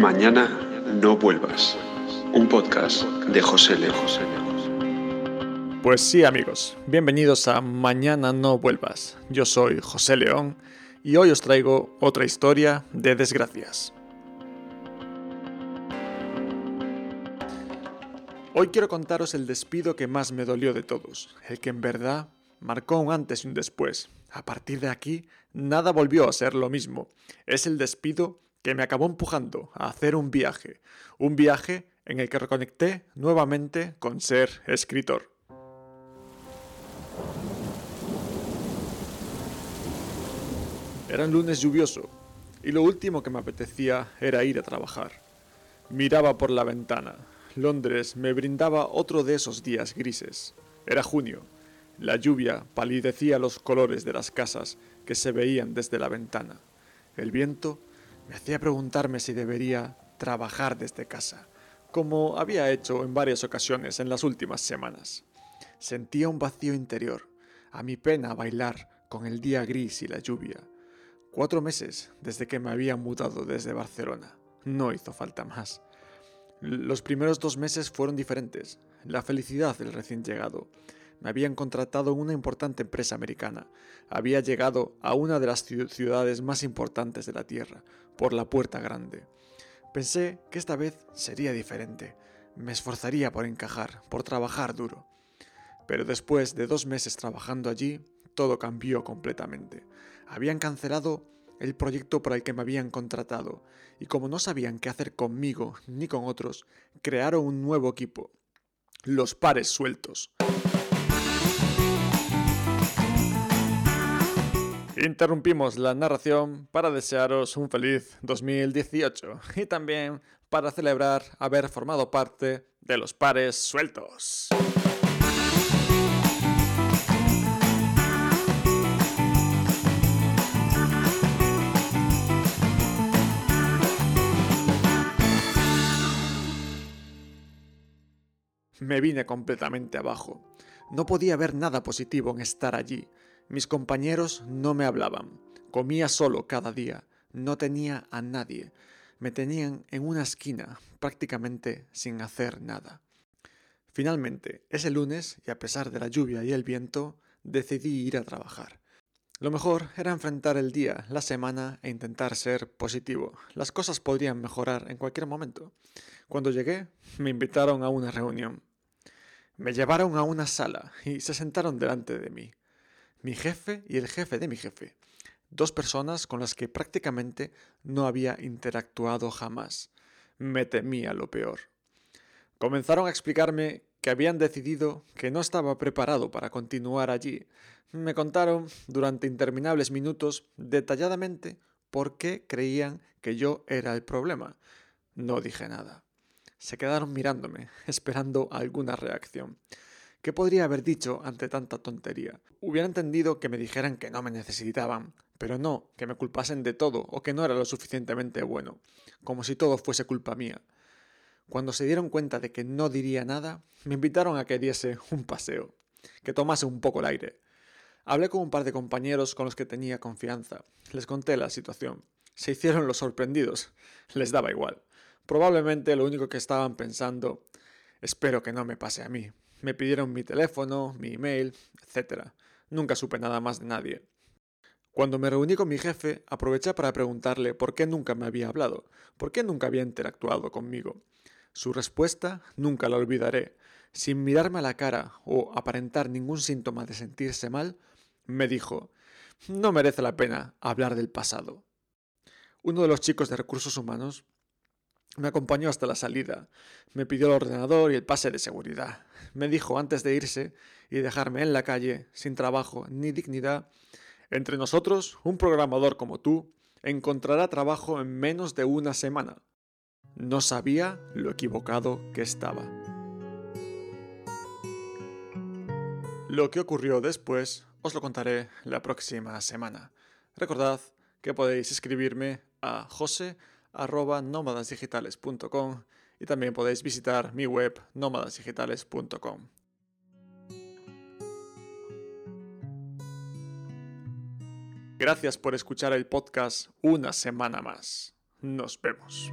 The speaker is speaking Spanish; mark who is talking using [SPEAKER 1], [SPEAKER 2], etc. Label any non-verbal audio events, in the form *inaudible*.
[SPEAKER 1] Mañana no vuelvas. Un podcast de José Lejos.
[SPEAKER 2] Pues sí amigos, bienvenidos a Mañana no vuelvas. Yo soy José León y hoy os traigo otra historia de desgracias. Hoy quiero contaros el despido que más me dolió de todos, el que en verdad marcó un antes y un después. A partir de aquí, nada volvió a ser lo mismo. Es el despido que me acabó empujando a hacer un viaje, un viaje en el que reconecté nuevamente con ser escritor. Era un lunes lluvioso y lo último que me apetecía era ir a trabajar. Miraba por la ventana. Londres me brindaba otro de esos días grises. Era junio. La lluvia palidecía los colores de las casas que se veían desde la ventana. El viento me hacía preguntarme si debería trabajar desde casa, como había hecho en varias ocasiones en las últimas semanas. Sentía un vacío interior, a mi pena bailar con el día gris y la lluvia. Cuatro meses desde que me había mudado desde Barcelona. No hizo falta más. Los primeros dos meses fueron diferentes. La felicidad del recién llegado, me habían contratado en una importante empresa americana. Había llegado a una de las ciudades más importantes de la Tierra, por la puerta grande. Pensé que esta vez sería diferente. Me esforzaría por encajar, por trabajar duro. Pero después de dos meses trabajando allí, todo cambió completamente. Habían cancelado el proyecto por el que me habían contratado, y como no sabían qué hacer conmigo ni con otros, crearon un nuevo equipo, los pares sueltos. Interrumpimos la narración para desearos un feliz 2018 y también para celebrar haber formado parte de los pares sueltos. Me vine completamente abajo. No podía ver nada positivo en estar allí. Mis compañeros no me hablaban. Comía solo cada día. No tenía a nadie. Me tenían en una esquina, prácticamente sin hacer nada. Finalmente, ese lunes, y a pesar de la lluvia y el viento, decidí ir a trabajar. Lo mejor era enfrentar el día, la semana e intentar ser positivo. Las cosas podrían mejorar en cualquier momento. Cuando llegué, me invitaron a una reunión. Me llevaron a una sala y se sentaron delante de mí mi jefe y el jefe de mi jefe, dos personas con las que prácticamente no había interactuado jamás. Me temía lo peor. Comenzaron a explicarme que habían decidido que no estaba preparado para continuar allí. Me contaron durante interminables minutos detalladamente por qué creían que yo era el problema. No dije nada. Se quedaron mirándome, *laughs* esperando alguna reacción. ¿Qué podría haber dicho ante tanta tontería? Hubiera entendido que me dijeran que no me necesitaban, pero no que me culpasen de todo o que no era lo suficientemente bueno, como si todo fuese culpa mía. Cuando se dieron cuenta de que no diría nada, me invitaron a que diese un paseo, que tomase un poco el aire. Hablé con un par de compañeros con los que tenía confianza. Les conté la situación. Se hicieron los sorprendidos. Les daba igual. Probablemente lo único que estaban pensando, espero que no me pase a mí. Me pidieron mi teléfono, mi email, etc. Nunca supe nada más de nadie. Cuando me reuní con mi jefe, aproveché para preguntarle por qué nunca me había hablado, por qué nunca había interactuado conmigo. Su respuesta nunca la olvidaré. Sin mirarme a la cara o aparentar ningún síntoma de sentirse mal, me dijo, no merece la pena hablar del pasado. Uno de los chicos de recursos humanos me acompañó hasta la salida, me pidió el ordenador y el pase de seguridad. Me dijo antes de irse y dejarme en la calle, sin trabajo ni dignidad, entre nosotros, un programador como tú encontrará trabajo en menos de una semana. No sabía lo equivocado que estaba. Lo que ocurrió después os lo contaré la próxima semana. Recordad que podéis escribirme a jose arroba nómadasdigitales.com y también podéis visitar mi web nómadasdigitales.com. Gracias por escuchar el podcast una semana más. Nos vemos.